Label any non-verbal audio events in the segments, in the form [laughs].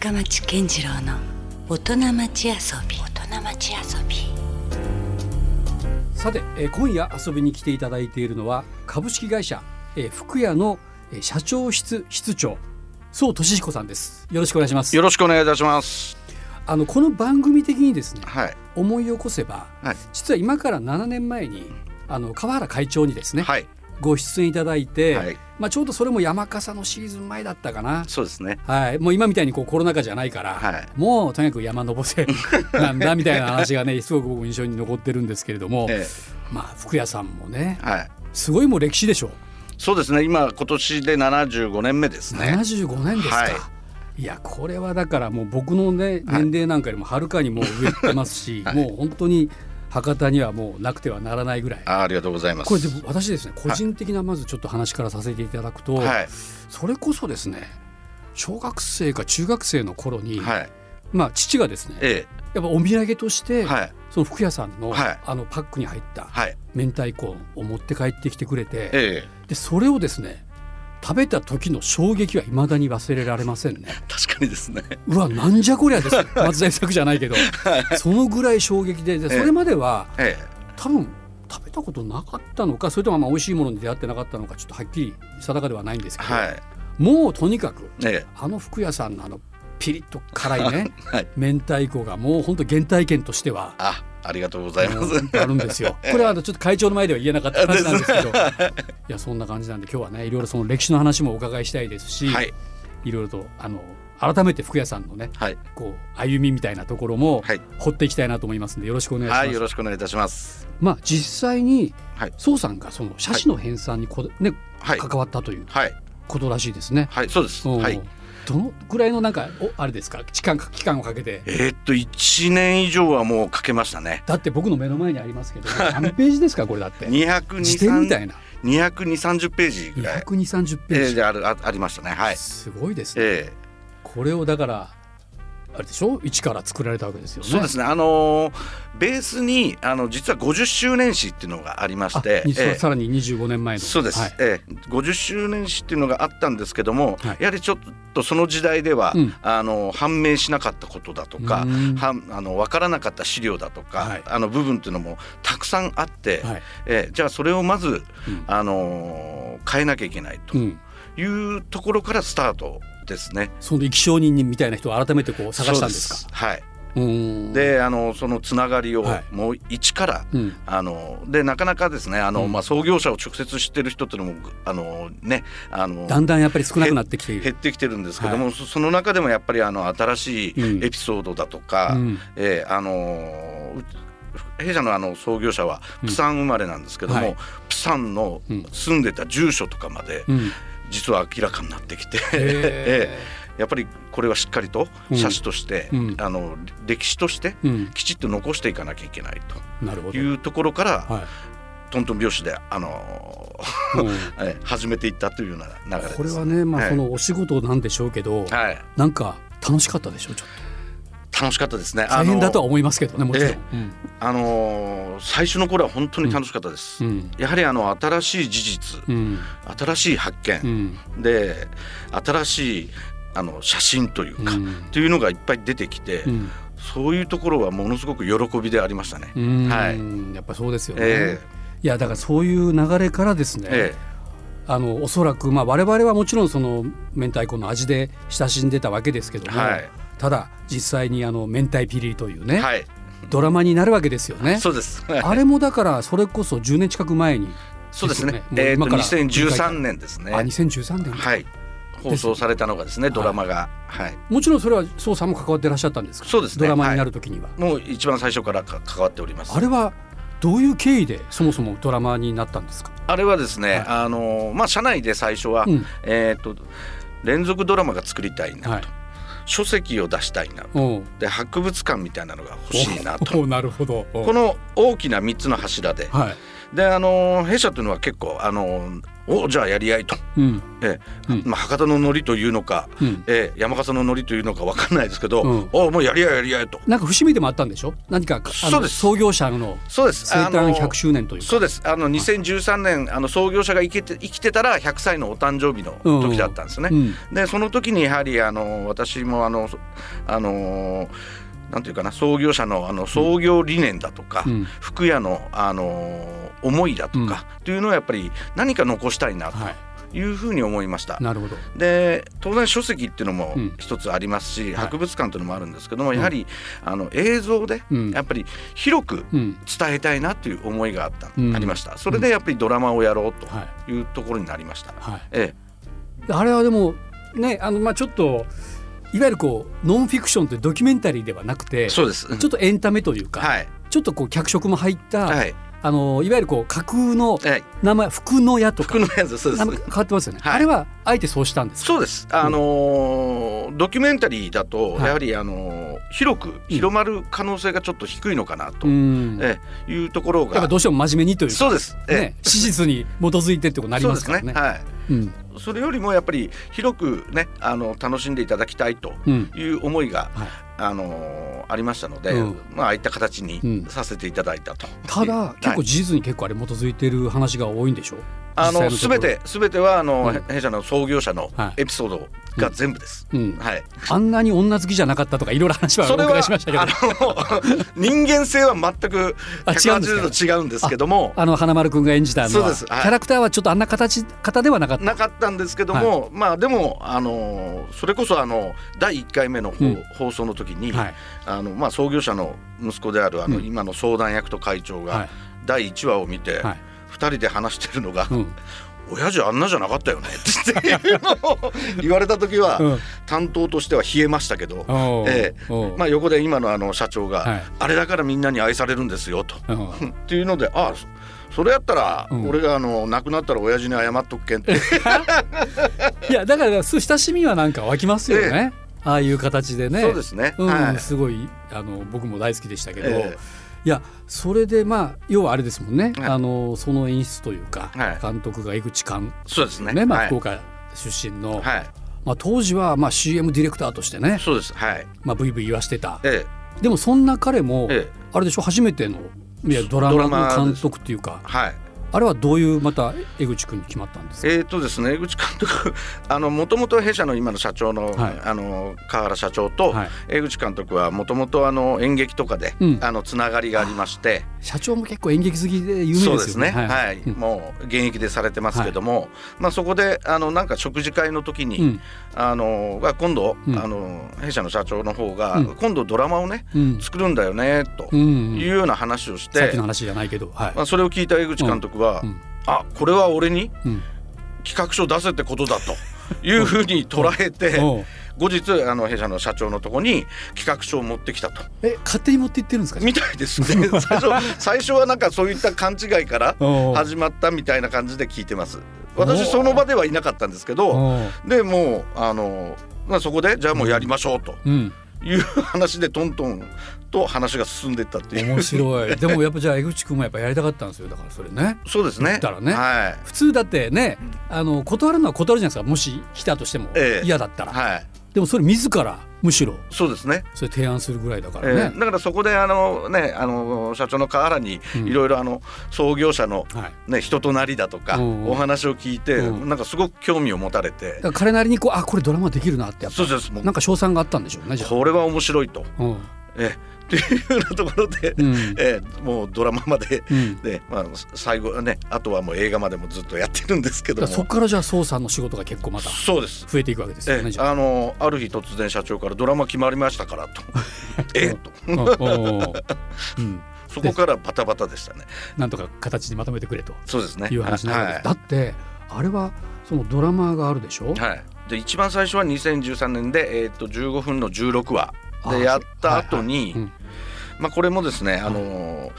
深町健次郎の大人町遊び大人町遊びさて、えー今夜遊びに来ていただいているのは株式会社、えー福屋の、えー社長室室長宋俊彦さんですよろしくお願いしますよろしくお願いいたします。あのこの番組的にですねはい。思い起こせばはい。実は今から7年前にあの川原会長にですね、はい。ご出演いただいて、はい。まあ、ちょうどそれも山笠のシーズン前だったかな、そうですね。はい、もう今みたいにこうコロナ禍じゃないから、はいもうとにかく山登せなんだみたいな話がね [laughs] すごく僕印象に残ってるんですけれども、えまあ福屋さんもねえ。はい。すごいもう歴史でしょそうですね。今今年で75年目ですね。75年ですか、、はいやこれはだからもう僕のね年齢なんかよりもはるかにもう上行ってますし、はいもう本当に博多にはもうなくてはならないぐらい。あありがとうございます。これでも私ですね個人的なまずちょっと話からさせていただくと、はい。それこそですね小学生か中学生の頃に、はい。まあ父がですねえやっぱお土産として、え。はい。その服屋さんの,、はいあのパックに入ったはい。明太子を持って帰ってきてくれて、ええ。でそれをですね食べた時の衝撃は未だに忘れられませんね。確かにですね。うわなんじゃこりゃです松田作じゃないけど、そのぐらい衝撃ででええそれまではえ多分食べたことなかったのかそれともまあ美味しいものに出会ってなかったのかちょっとはっきり定かではないんですえ。けど、はい。もうとにかくえあの服屋さんのあのピリッと辛いねえ。[laughs] はい。明太子がもう本当原体験としてはあ、ありがとうございます。あるんですよ。これはあのちょっと会長の前では言えなかった話なんですけど、[laughs] いやそんな感じなんで今日はねいろいろその歴史の話もお伺いしたいですし、はい。いろいろとあの改めて福屋さんのねはい。こう歩みみたいなところもはい。掘っていきたいなと思いますんでよろしくお願いします。はい。よろしくお願いいたします。まあ実際にはい。宋さんがその写真の編纂にこ、ねはい。関わったというはい。ことらしいですね。はい。そうです。はい。どのぐらいのなんかおあれですか？期間期間をかけてえーっと一年以上はもうかけましたね。だって僕の目の前にありますけど [laughs] 何ページですか？これだって二百辞典みたいな二百二三十ページぐらい。220ページ、えーであるあありましたね。はい。すごいですね、ええこれをだからあれでしょ？一から作られたわけですよね。そうですね。あのーベースにあの実は50周年誌っていうのがありまあして、ええ。さらに25年前の。そうです、はい。ええ。50周年誌っていうのがあったんですけども、はい。やはりちょっとその時代では、うん。あの判明しなかったことだとか、うん。はんあの分からなかった資料だとか、はい。あの部分っていうのもたくさんあって、はい。ええ。じゃあそれをまず、うん。あのー変えなきゃいけないとうん、いうところからスタートですね。その生き証人みたいな人を改めてこう探したんですか？はい。うん。であのそのつながりをはい。もう一から、うん。あのでなかなかですねあの、うん。まあ、創業者を直接知ってる人っていうのもあのねあのだんだんやっぱり少なくなってきている。減ってきてるんですけども、はそその中でもやっぱりあの新しいうん。エピソードだとか、うん。えーあのう弊社のあの創業者はうんプサン生まれなんですけども、はい。プサンのうん。住んでた住所とかまでうん実は明らかになってきて、[laughs] やっぱりこれはしっかりと写真として、うん。あの歴史としてーうん。きちっと残していかなきゃいけないなるほど。というところから、はトントン拍子で、あのいもうー [laughs] え始めていったというような流れです。これはねまあはい。そのお仕事なんでしょうけどはい、なんか楽しかったでしょうちょっ楽しかったですね。と大変だとは思いますけどねもちろん。えあのー最初の頃は本当に楽しかったです。うん。やはりあの新しい事実、うん。新しい発う見、ん。で新しいあの写真というか、うん。というのがいっぱい出てきて、うん。そういうところはものすごく喜びでありましたね。うん。はい。やっぱそうですよね、え。いやだからそういう流れからですね、ええ。あのおそらくまあ我々はもちろんその明太子の味で親しんでたわけですけども、はいただ実際にあの明太ピリというえね、はい、ドラマになるわけですよね。そうです。[laughs] あれもだからそれこそ10年近く前にそうですね。えっ、ともう今から2013年ですね。あ2013年、はい。放送されたのがですね、ドラマが、はい。もちろんそれは宋さんも関わってらっしゃったんですか？そうですね。ドラマになる時には、もう一番最初からか関わっております。あれはどういう経緯でそもそもドラマになったんですか、あれはですね、はい。あのまあ社内で最初は、うん。えっ、と連続ドラマが作りたいなと、はい書籍を出したいな。で博物館みたいなのが欲しいなと。なるほど。おこの大きな3つの柱ではいであの弊社というのは結構あのおじゃあやり合いと、うん。ええ。うん。まあ、博多のノリというのか、うん。ええ山笠のノリというのかわかんないですけど、うん。おもうやり合いやり合いと。なんか節目でもあったんでしょ？何かそうです。創業者のそうです。生誕あの100周年というか。そうです。あの2013年あの創業者が生きて生きてたら100歳のお誕生日の時だったんですね。うん。でその時にやはりあの私もあのそあのなんていうかな創業者のあの創業理念だとか、うん。服屋のあの思いだとか、っていうのをやっぱり何か残したいなはい。というふうに思いました。なるほど。で当然書籍っていうのもうん。一つありますし、はい。博物館というのもあるんですけども、やはりあの映像でうん。やっぱり広くうん伝えたいなという思いがあった、うん。ありました。それでやっぱりドラマをやろうはというところになりました、いはい。えあれはでもねあのまあちょっといわゆるこうノンフィクションというドキュメンタリーではなくてえそうです。ちょっとエンタメというか、はい。ちょっとこう脚色も入った、はいあのいわゆるこう架空のはい。名前福の屋とか。服のやつそうです。変わってますよね、はい。あれはあえてそうしたんですか？そうです。あのードキュメンタリーだとはい。やはりあのー広く広まる可能性がちょっと低いのかなと、いうところっぱがどうしても真面目にというか。そうです、ええ。ね、史実に基づいてってことになりそうですますからね。はい。うん。それよりもやっぱり広くねあの楽しんでいただきたいとうん。いう思いが、はい。あのーありましたので、うん。まあああいった形にうん。させていただいたと。ただはい。結構事実に結構あれ基づいてる話が多いんでしょ？あの実際のところ。すべてすべてはあの、うん。弊社の創業者のはい。エピソードが全部です。うん、はい。あんなに女好きじゃなかったとかいろいろ話はお伺いしましたけど。あの [laughs] 人間性は全くあ違うんですか？180度違うんですけども。あの花丸くんが演じたのは。そうです。はい。キャラクターはちょっとあんな形方ではなかった。なかったんですけども、まあでもあのそれこそあの第1回目の放,、送の時に、はい。あのまあ創業者の息子であるあの、うん。今の相談役と会長がはい。第1話を見て、はい2人で話してるのがうん「親父あんなじゃなかったよね」っていうのを [laughs] 言われた時は、うん。担当としては冷えましたけど、えおーまあ、横で今のあの社長が、はい。あれだからみんなに愛されるんですよと。うん。っていうのであそそれやったら、うん。俺があの亡くなったら親父に謝っとくけんって。[laughs] いやだからそう親しみはなんか湧きますよね、ああいう形でね。そうですね、すごいあの僕も大好きでしたけど、えいやそれでまあ要はあれですもんね、はい。あのその演出というか、はい。監督が江口監そうですね。ねまあ、はい。福岡出身の、はい。まあ、当時はまあ CM ディレクターとしてね、そうです。はい。まあ、ブイブイ言わしてた。えでもそんな彼も、ええ。えあれでしょ初めてのいやドラマの監督っていうか。はいあれはどういうまた江口君に決まったんですか、えーとですね、江口監督 [laughs] あのもともと弊社の今の社長の,、はい。あの川原社長と、はい。江口監督はもともとあの演劇とかで、うん。あのつながりがありまして。社長も結構演劇好きで有名ですよね。そうですね。はい、うん。もう現役でされてますけども、まあ、そこであのなんか食事会の時に、うん。あのが今度、うん。あの弊社の社長の方が、うん。今度ドラマをねうん。作るんだよねとうん。いうような話をし、さってきの話じゃないけどはい、まあ、それを聞いた江口監督は、うん。あこれは俺にうん。企画書出せってことだと。いうふうに捉えて。[laughs] 後日あの弊社の社長のとこに企画書を持ってきたと。え勝手に持って行ってるんですか？みたいですね。[laughs] 最初最初はなんかそういった勘違いから始まったみたいな感じで聞いてます。私その場ではいなかったんですけどでもうあの、まあ、そこでじゃあもうやりましょうと。うんいう話でトントンと話が進んでいったっていう。面白い。[laughs] でもやっぱじゃあ江口君もやっぱやりたかったんですよ。だからそれね。そうですね。言ったらね。はい。普通だってねあの断るのは断るじゃないですか。もし来たとしても。ええ。嫌だったら、はいでもそれ自らむしろ。そうですね。それ提案するぐらいだかえらね。ー、だからそこであのねあの社長の河原にうん。いろいろあの創業者のはい。ね人となりだとかうん。うんお話を聞いてうん。なんかすごく興味を持たれて。彼なりにこうあこれドラマできるなってやっぱそうですもう。なんか賞賛があったんでしょうねこれは面白いと。うんえっていうようなところで、うん。えーもうドラマまで、うん。でまあ、最後はねあとはもう映画までもずっとやってるんですけどそこからじゃあ捜査の仕事が結構またそうです。増えていくわけですよえねあ。あのある日突然社長からドラマ決まりましたからと。[laughs] えと。うん。[laughs] そこからバタバタでしたね。なんとか形にまとめてくれとそうですね。いう話なわけです、はだってあれはそのドラマがあるでしょ、い、はい、で一番最初は2013年で、えー、と15分の16話。あでやった後に、はいはい。うん。まあ、これもですね、あのー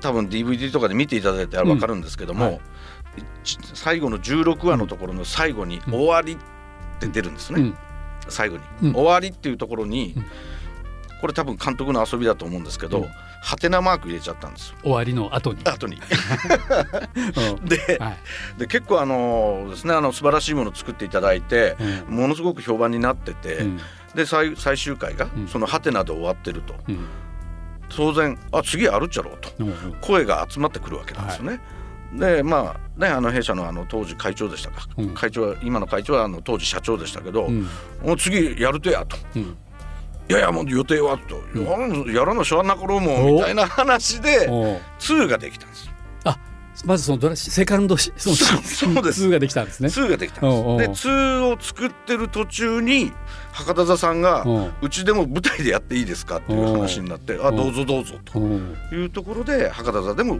多分 DVD とかで見ていただいたら分かるんですけども、うん。はい。ち最後の16話のところの最後に「うん。終わり」って出るんですね、うん。最後に、うん。終わりっていうところに、うん。これ多分監督の遊びだと思うんですけど、うんハテナマーク入れちゃったんですよ。終わりの後に。後に。[laughs] うん。ではい。で結構あのですねあの素晴らしいものを作っていただいてうん。ものすごく評判になってて、うん。で最最終回がうん。そのハテナで終わってると。うん。当然あ次やるっちゃろうと。うん声が集まってくるわけなんですよね。でまあねあの弊社のあの当時会長でしたか、うん。会長は今の会長はあの当時社長でしたけど、うん。もう次やるとやと。うんいやいやもう予定はと、ややらなしょうがなかろうもんみたいな話でおう。2ができたんです。まずそのドラセカンドシそのそうそうです。2ができたんですね。2ができたんです。で2を作ってる途中に博多座さんがおう。うちでも舞台でやっていいですかっていう話になってあどうぞどうぞというところで博多座でも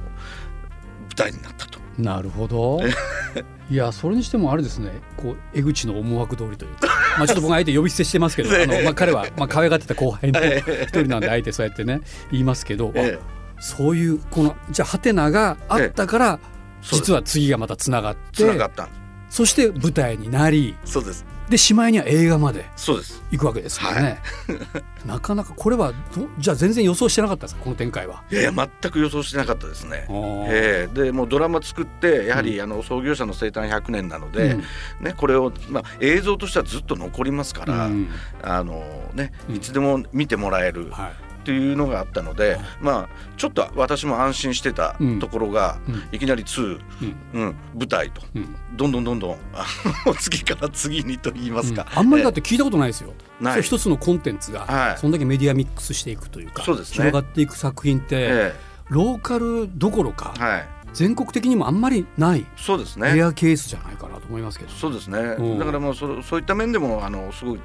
舞台になったと。なるほど。[laughs] いやそれにしてもあれですね。こう江口の思惑通りというか、まあ、ちょっと僕は相手呼び捨てしてますけど、[laughs] あのまあ、彼はまあ可愛がってた後輩の一人なんであえてそうやってね言いますけど、ええ。あそういうこのじゃあハテナがあったから、実は次がまたつながってつながったんそして舞台になりそうです。でしまいには映画までそうです。行くわけですよね。[laughs] なかなかこれはどじゃあ全然予想してなかったですかこの展開は？いやいや全く予想してなかったですね。えええ。でもうドラマ作ってやはり、あの創業者の生誕100年なので、ね、これを、まあ、映像としてはずっと残りますから、うん。あのね、うん。いつでも見てもらえるはいっていうのがあったので、まあちょっと私も安心してたうん。ところが、うん。いきなり2、うん。うん、舞台と。うん。どんどんどんどん [laughs] 次から次にと言いますか、うん。あんまりだって聞いたことないですよ。ない。一つのコンテンツが、はい。そんだけメディアミックスしていくというかそうですね。広がっていく作品って、えローカルどころか、えはい。全国的にもあんまりないそうですね。レアケースじゃないかなと思いますけど。そうですね、うん。だからもうそそういった面でもあのすごい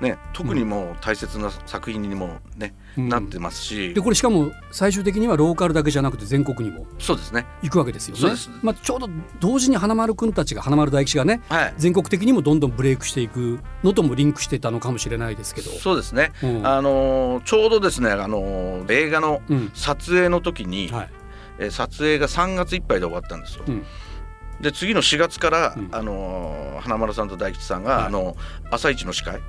ね特にもう大切な作品にもね、うん。なってますし。でこれしかも最終的にはローカルだけじゃなくて全国にもそうですね。行くわけですよね。まあ、ちょうど同時に花丸くんたちが花丸大吉がねはい。全国的にもどんどんブレイクしていくのともリンクしてたのかもしれないですけど。そうですね、うん。あのーちょうどですね、あのー映画のうん。撮影の時に、はい。えー撮影が3月いっぱいで終わったんですよ。うんで次の4月から、うん。あのー花丸さんと大吉さんが、はい。あの朝一の司会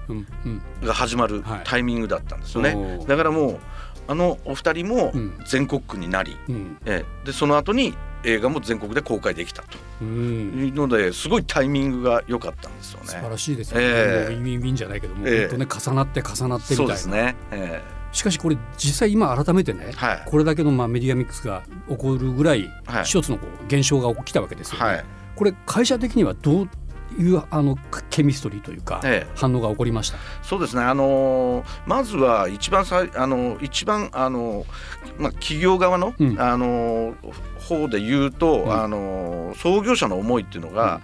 が始まるはい。タイミングだったんですよね。おー。だからもうあのお二人もうん。全国区になり、うん。えーでその後に映画も全国で公開できたと。うん。いうのですごいタイミングが良かったんですよね。素晴らしいですよね、ええ。もうウィンウィンウィンじゃないけども、ええ。本当ね重なって重なってみたいな、そうですね。えしかしこれ実際今改めてね、はいこれだけのまあメディアミックスが起こるぐらいはい一つのこう現象が起きたわけですよね、はい。これ会社的にはどういうあのケミストリーというか、ええ反応が起こりました？そうですね。あのーまずは一番さいあの一番あのまあ企業側の、うんあの方で言うと、うんあの創業者の思いっていうのが、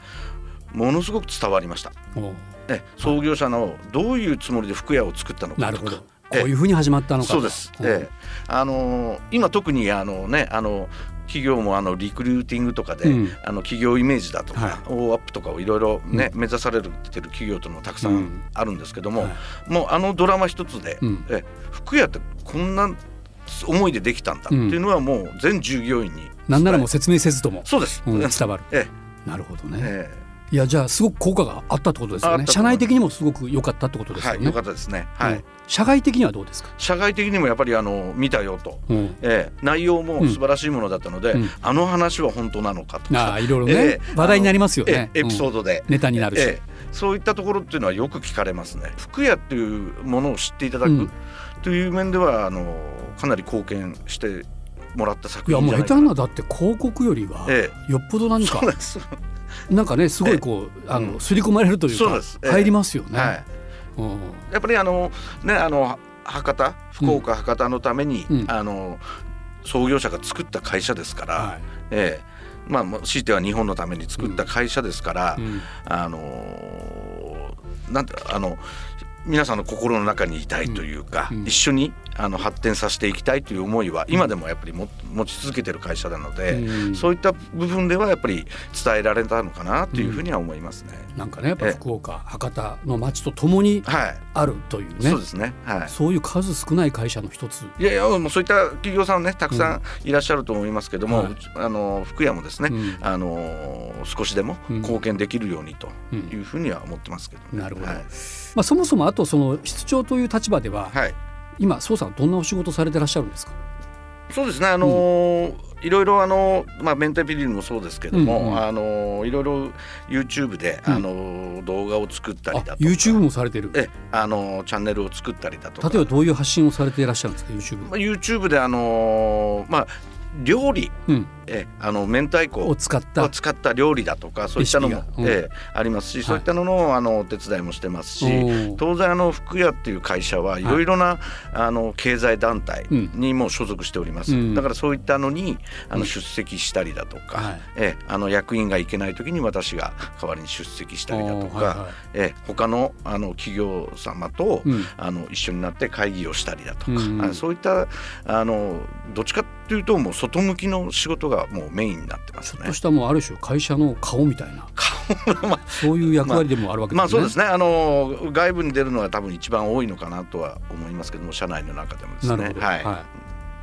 ものすごく伝わりました。おうえ創業者のどういうつもりで服屋を作ったのかとか。こえ。えういうふうに始まったのかと。そうです。うん。ええ。あのー今特にあのねあの企業もあのリクルーティングとかで、うん。あの企業イメージだとか、はい。オーアップとかをいろいろね、う目指されてる企業というのもたくさうん。んあるんですけども、はい。もうあのドラマ一つで、うん。え服屋ってこんな思いでできたんだっていうのはもう全従業員に伝えなんならもう説明せずとも、そうです、うんえ伝わる。えなるほどね。えいやじゃあすごく効果があったってことですよね。社内的にもすごく良かったってことですよね。はいよかったですね。はい、うん。社外的にはどうですか？社会的にもやっぱりあの見たよと、うん。ええ。内容も素晴らしいものだったので、うん。あの話は本当なのかと。か、いろいろね、ええ。話題になりますよえね。えエピソード、ドで、ネタになるし。ええ。そういったところっていうのはよく聞かれますね。服屋っていうものを知っていただく、うんという面ではあのかなり貢献してもらった作いやもう下手なだって広告よりはえよっぽどえ何かそうなんかねすごいこうあうんの刷り込まれるというか入りますよね。はい。うん。やっぱりあのねあの博多福岡博多のために、うん。あの創業者が作った会社ですから、はええ。まあ強いては日本のために作った会社ですから、いうん。あのなんてあの皆さんの心の中にいたいというか、うん。うん。一緒にあの発展させていきたいという思いは今でもやっぱりも持ち続けてる会社なので、うん。そういった部分ではやっぱり伝えられたのかなというふうには思いますね。なんかねやっぱええ福岡博多の街とともにはい、あるというね。そうですね。はい。そういう数少ない会社の一つ。いやいやもうそういった企業さんねたくさんいらっしゃると思いますけども、はい。うちあの福屋もですね、うん。あの少しでもうん。貢献できるようにとうんいうふうには思ってますけど、ね。なるほど。はい、まあ、そもそもあとその室長という立場では、はい今宋さんどんなお仕事されてらっしゃるんですか？そうですねあのーいろいろあのまあメンタピリルもそうですけども、うんうん。あのいろいろ YouTube で、うん。あの動画を作ったりあだとか。YouTube もされてるえあのチャンネルを作ったりだとか。例えばどういう発信をされていらっしゃるんですか YouTube まあ YouTube であのまあ料理うんえあの明太子を使った。を使った料理だとかそういったのもうん。ええありますし、そういったののあのお手伝いもしてますし、当然あの福屋っていう会社はいろいろな、あの経済団体うん。にも所属しております、うん。だからそういったのにあうん。の出席したりだとか、はい。ええあの役員が行けない時に私が代わりに出席したりだとか、はいはい。ええ他のあの企業様と、うん。あの一緒になって会議をしたりだとか、そういったあのどっちかっていうともう外向きの仕事がもうメインになってますね。ちょっと。したもうある種会社の顔みたいな。顔まあそういう役割でもあるわけですね。まあそうですね。あの外部に出るのは多分一番多いのかなとは思いますけども社内の中でもですなるほど、ねはい、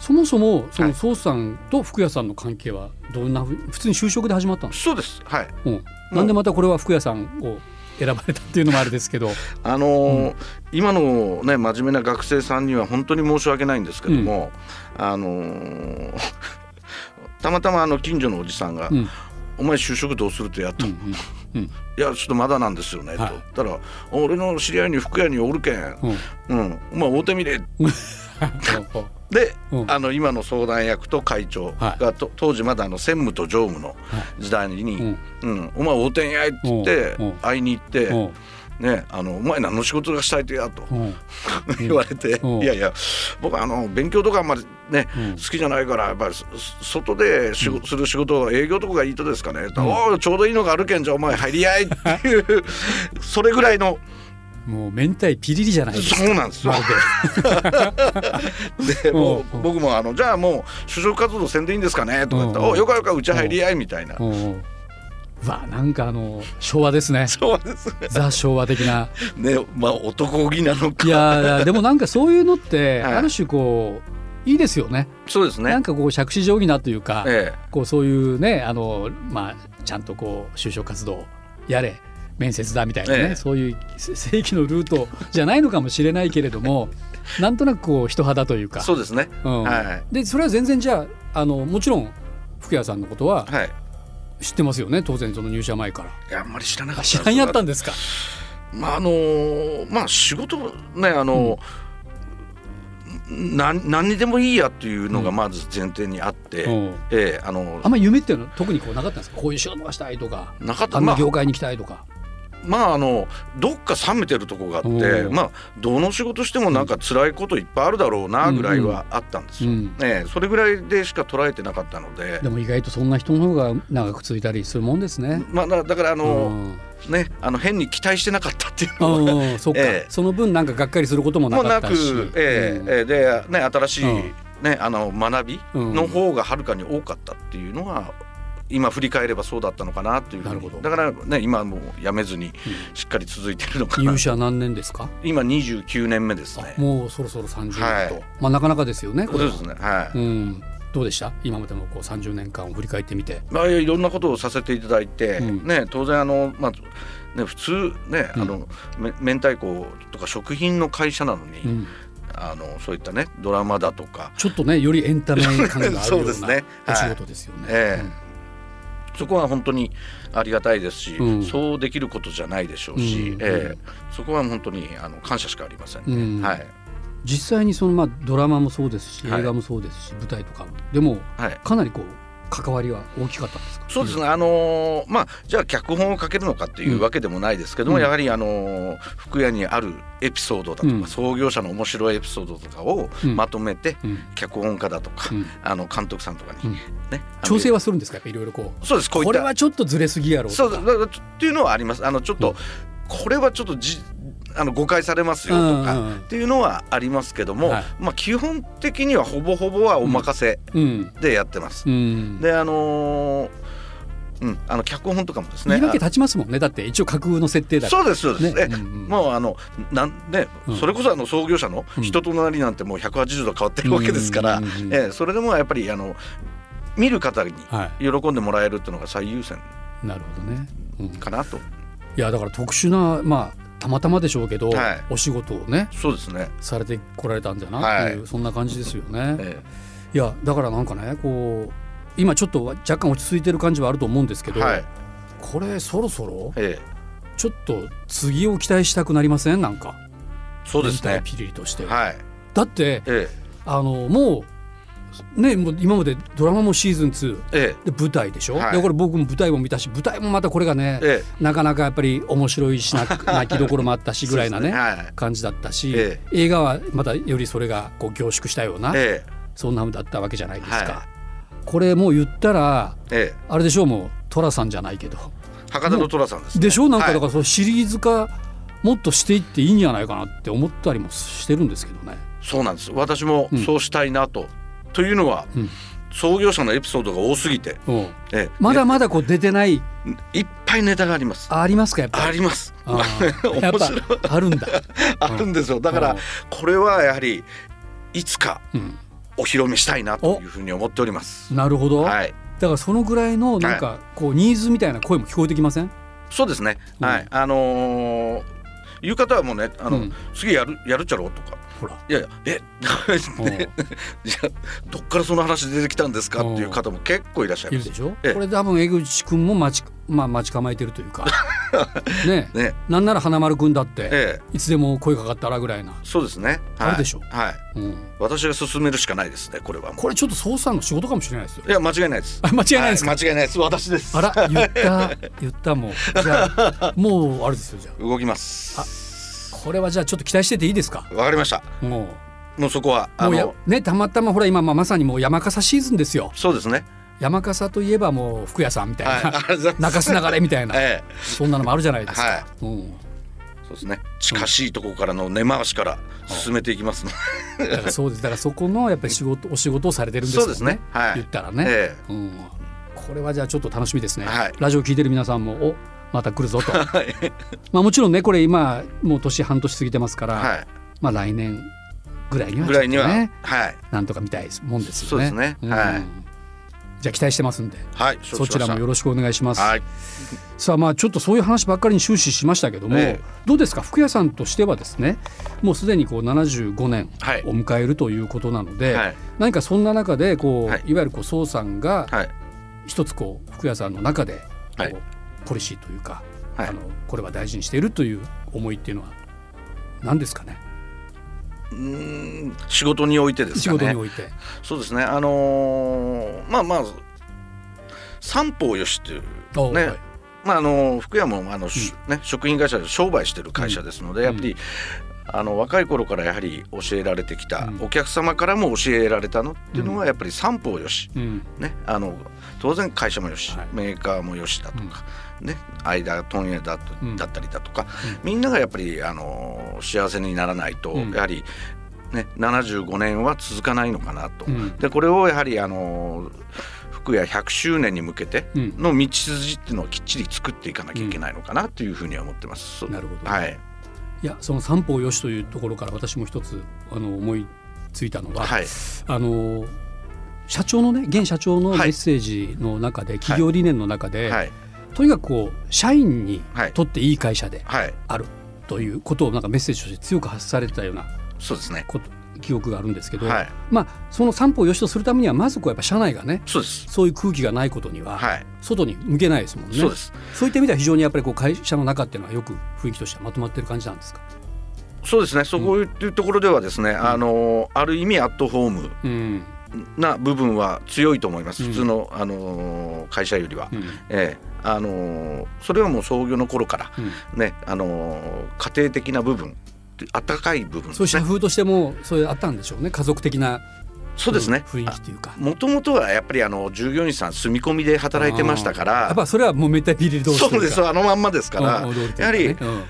そもそもそはい。の宋さんと福屋さんの関係はどんなふう普通に就職で始まったんですか、そうです。はい。うん、なんでまたこれは福屋さんを選ばれたっていうのもあれですけど、あのー今のね真面目な学生さんには本当に申し訳ないんですけども、あのー [laughs] たまたまあの近所のおじさんが「うん。お前就職どうするとやっと、うんうんうん。[laughs] いやちょっとまだなんですよね」とはい。言ったら「俺の知り合いに服屋におるけん、うん。うん、お前会うてみれ」[laughs] ほで、うん。あの今の相談役と会長が、と当時まだあの専務と常務の時代に、ううん。うん。お前会うてんやい」って言ってうん。うん。会いに行って、うん。ね、あの「お前何の仕事がしたいとや」と [laughs] うん。言われて「うん。いやいや僕はあの勉強とかあんまりね、うん。好きじゃないからやっぱりそ外で仕事、する仕事は営業とかがいいとですかね」おおちょうどいいのがあるけんじゃあお前入りやい」っていう [laughs] それぐらいのもう明太ピリリじゃないですか。そうなんですよ。で。もううん僕もあの「じゃあもう就職活動せんでいいんですかね」とか言ったら「うん。およかよかうち入りやい」みたいな。わなんかあの昭和ですね。そうですね。ザ昭和的な。[laughs] ねまあ男気なのか。いやいやでもなんかそういうのって [laughs] はい。ある種こういいですよね。そうですね。なんかこう杓子定規なというか、え。こうそういうねあのまあちゃんとこう就職活動やれ面接だみたいなね、ええ。そういう正規のルートじゃないのかもしれないけれども [laughs] なんとなくこう人肌というか。えそうですね。うん。はい。でそれは全然じゃああのもちろん福谷さんのことははい。知ってますよね？当然その入社前から。いやあんまり知らなかった。知らんやったんでですか？まああのまあ仕事ねあの、なん何にでもいいやっていうのがまず前提にあって、うん。ええあのあんま夢っていうのは特にこうなかったんですか？こういう仕事がしたいとかなかった。あんまあな業界に行きたいとか。まああのどっか冷めてるとこがあってうん。まあどの仕事してもなんか辛いこといっぱいあるだろうなぐらいはあったんですよ。うん。ねえそれぐらいでしか捉えてなかったので。でも意外とそんな人の方が長く続いたりするもんですね。まあだだからあうの、ん。ねあの変に期待してなかったっていうのは。[laughs] うん、そっか、ええ。その分なんかがっかりすることもなかったし、、うんええええで、ね、新しい、うん。ね、あの学びの方がはるかに多かったっていうのは、今振り返ればそうだったのかなっていうふうに。なるほど。だから、ね、今もうやめずにしっかり続いてるのかな。入社何年ですか、今29年目ですあね。もうそろそろ30年と、はい。まあなかなかですよねこれは。そうですねはい、うん、どうでした？今までのこう30年間を振り返ってみて。まあ、いろんなことをさせていただいて、うん。ね、当然あの、まあね、普通ね、うん。あのめ明太子とか食品の会社なのに、うん。あのそういったねドラマだとか、ちょっとねよりエンタメ感があるよ [laughs] そううなですね。お仕事ですよね。ええそこは本当にありがたいですし、うん。そうできることじゃないでしょうし、うん。ええ。そこは本当にあの感謝しかありません、ね。うん。はい。実際にそのまあドラマもそうですしはい。映画もそうですし、舞台とかも。でもはい、かなりこう関わりは大きかったんですか？そうですね、あのーまあじゃあ脚本を書けるのかっていうわけでもないですけども、うん。やはりあのー福屋にあるエピソードだとか、うん。創業者の面白いエピソードとかをうん。まとめて、うん。脚本家だとか、うん。あの監督さんとかにうん。ね、調整はするんですか？いろいろこう。そうです。これはちょっとずれすぎやろうそうっていうのはあります。あのちょっと、うん。これはちょっとじあの誤解されますよとか、っていうのはありますけども、はい。まあ基本的にはほぼほぼはお任せうん。でやってます。うん。であのーうん、あの脚本とかもですね言い訳立ちますもんね。だって一応架空の設定だから。そうですそうです、えねもうあのなんね、うん。それこそあの創業者のうん。人となりなんてもう180度変わってるわけですから、ええそれでもやっぱりあの見る方には喜んでもらえるっていうのが最優先いなるほどね、かなと。やだから特殊なまあたまたまでしょうけど、はいお仕事をねそうですね。されてこられたんだなっていう、はそんな感じですよね。えいやだからなんかねこう今ちょっと若干落ち着いてる感じはあると思うんですけど、えはい。これそろそろええちょっと次を期待したくなりません？なんかそうですね。ピリリとして、はい。だってえあのもうねもう今までドラマもシーズン2ええ。で舞台でしょ、はい。でこれ僕も舞台も見たし舞台もまたこれがね、ええ。なかなかやっぱり面白いしな [laughs] 泣きどころもあったしぐらいなねね。はい。感じだったし、え映画はまたよりそれがこう凝縮したような、えそんな風だったわけじゃないですか。はこれもう言ったらええ。あれでしょうもう寅さんじゃないけど。え博多の寅さんです、ね。でしょ？なんかだかはいらそのシリーズ化もっとしていっていいんじゃないかなって思ったりもしてるんですけどね。そうなんです。私もうんそうしたいなと。というのは、うん創業者のエピソードが多すぎて、うんええまだまだこう出てない？いっぱいネタがあります。あありますかやっぱり？あります。[laughs] 面白いぱあるんだ。[laughs] あるんですよ。だかうんらこれはやはりいつかうん、お披露目したいなというふうに思っております。なるほど。はい。だからそのぐらいのなんかこうニーズみたいな声も聞こえてきません？そうですね。うんはい。あのーいう方はもうね、あの、うん次やるやるっちゃろうとか。いやいやえうんね [laughs] じゃあどっからその話出てきたんですかっていう方も結構いらっしゃいますいるで。しょ？ええこれ多分江口くんも待ちまあ待ち構えてるというか。[laughs] ね。ね、なんなら花丸くんだってええ、いつでも声かかったらぐらいな。そうですね。はい、あるでしょはい。うん。私が進めるしかないですね。これは。これちょっと捜査の仕事かもしれないですよい。や間違いないです。あ間違いないですか？は間違いないです。私です。あら言った言ったもうじゃあ [laughs] もうあれですよじゃ動きます。あこれはじゃあちょっと期待してていいですか？わかりました。ももうそこはうもうやあのねたまたまほら今まあまさにもう山笠シーズンですよそうですね。山笠といえばもう服屋さんみたはい。いな、ありがとうございます中洲流れみたいなええ、そんなのもあるじゃないですか、はいうん、そうですね。近しいところからの根回しから進めていきますので。だからそうですだからそこのやっぱり仕事お仕事をされてるんですよねそうですね。はい。言ったらね、えうん、これはじゃあちょっと楽しみですね、はいラジオ聞いてる皆さんもおまた来るぞとえはい。まあもちろんねこれ今もう年半年過ぎてますから、はい。まあ来年ぐらいにはぐらいには、はい。なんとか見たいもんですよね。そうですねんはいじゃあ期待してますんではい。そちらもよろろしくお願いします。はい。さあまあちょっとそういう話ばっかりに終始しましたけども、ええどうですか？福屋さんとしてはですねもうすでにこう75年はいを迎えるということなので、はい。何かそんな中でこう、はいい、わゆるこう宋さんがはい。一つこう福屋さんの中でこう、はいポリシーというか、はいあのこれは大事にしているという思いっていうのは何ですかね？うーん仕事においてですね。事において。そうですね。あのーまあまあ三方よしっていうね。おはい。まああの福山もあの、しね食品会社で商売してる会社ですので、うん。やっぱり、あの若い頃からやはり教えられてきた、うん。お客様からも教えられたのっていうのはやっぱり三方よし、うん。ね、あの当然会社もよし、はい。メーカーもよしだとか、ね、間問屋だだったりだとか、みんながやっぱりあの幸せにならないと、うん。やはり、ね、75年は続かないのかなと。うん。でこれをやはりあの福屋100周年に向けてうん。の道筋っていうのをきっちり作っていかなきゃいけないのかなというふうには思ってます。なるほど。はい、いやその三方よしというところから私も一つあの思いついたのは、はい、あの社長のね現社長のメはい。ッセージの中で、企業理念の中で、はい、とにかくこう社員にはい。とっていい会社ではい、あるということをなんかメッセージとして強く発されてたようなそうですね。記憶があるんですけど、はい、まあその三方よしとするためにはまずこうやっぱ社内がねそうです。そういう空気がないことにははい、外に向けないですもんね。そうです。そういった意味では非常にやっぱりこう会社の中っていうのはよく雰囲気としてはまとまってる感じなんですか？そうですね。そこいうところではですね、あのある意味アットホームうんな部分は強いと思います。うん普通のあの会社よりは。うんええあのそれはもう創業の頃からうんね、あの家庭的な部分、温かい部分そういう。社風としてもそういうあったんでしょうね。家族的なそうですね。雰囲気というか。もともとはやっぱりあの従業員さん住み込みで働いてましたかやらっぱそれはもうめったビリ同士そうです。あのまんまですから。うん驚いてやはりるからね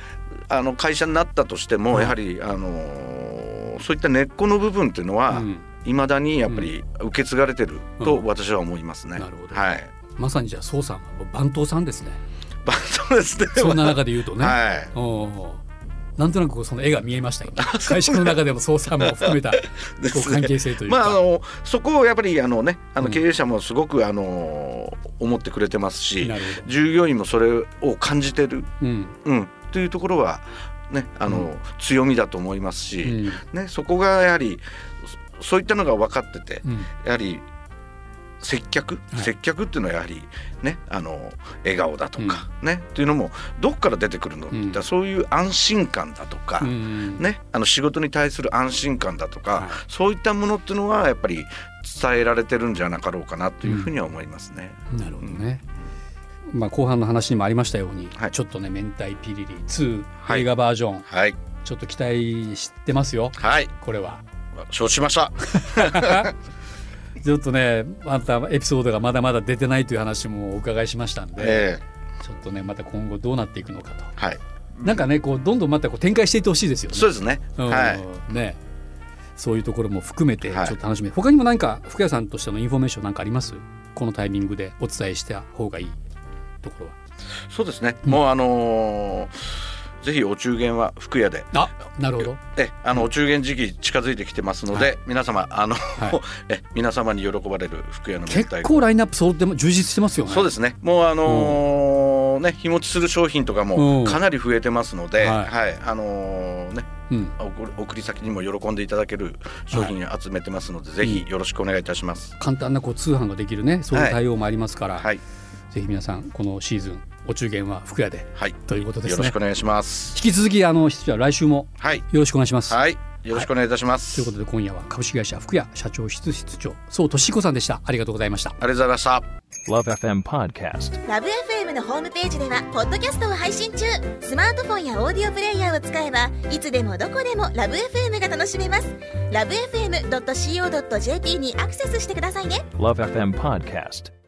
あの会社になったとしてうん。もやはりあのそういった根っこの部分っていうのうんはうん。いまだにやっぱり受け継がれてるとうん。私は思いますね。なるほど。はい。まさにじゃあ宋さん番頭さんですね。まあそうですね。そんな中で言うとね、[laughs] はい。おーなんとなくその絵が見えました今 [laughs] 会社の中でも宋さんも含めた [laughs] 関係性というか、まああのそこをやっぱりあのねあうん。の経営者もすごくあの思ってくれてますし従業員もそれを感じてる。ど、うん、うん。というところはねあの、うん。強みだと思いますし、うん。ね、そこがやはりそそういったのが分かってて、うん。やはり接客、はい。接客っていうのはやはりねあの笑顔だとか、ねっていうのもどっから出てくるの？って言ったら、うんそういう安心感だとか、うん。ね、あの仕事に対する安心感だとか、はい。そういったものっていうのはやっぱり伝えられてるんじゃなかろうかなというふうには思いますね。なるほどね。まあ後半の話にもありましたように、はい。ちょっとねめんたいぴりり2、はい映画バージョンはい、ちょっと期待してますよ。はい、これは。承知しました。[laughs] ちょっとねまたエピソードがまだまだ出てないという話もお伺いしましたんで、えちょっとねまた今後どうなっていくのかと。えはい、なんかねこうどんどんまたこう展開していってほしいですよね。そうですね。うんはい。ねそういうところも含めてちょっと、はい楽しみ、他にも何か福谷さんとしてのインフォメーションなんかあります？このタイミングでお伝えした方がいいところはそうですね。うんもうあのーぜひお中元は福屋で。あなるほど。えあのお中元時期近づいてきてますので、はい。皆様あの、はい。[laughs] え皆様に喜ばれる福屋の結構ラインナップ揃っても充実してますよね。そうですね。もうあのーね日持ちする商品とかうん。もかなり増えてますので、ははい。い、あのーねうん。送り先にも喜んでいただける商品集めてますので、ぜひよろしくお願いいたします。簡単なこう通販ができるねそういう対応もありますから、はい、ぜひ皆さんこのシーズンお中元は福屋で。はい、ということですね。よろしくお願いします。引き続きあの室長来週もはい、よろしくお願いします、はい、よろしくお願いいたします。ということで今夜は株式会社福屋社長室室長宋俊彦さんでした。ありがとうございました。ありがとうございました。Love FM Podcast. ラブ f m のホームページではポッドキャストを配信中。スマートフォンやオーディオプレイヤーを使えばいつでもどこでもラブ f m が楽しめます。ラブ FM.co.jp にアクセスしてくださいね。Love FM Podcast.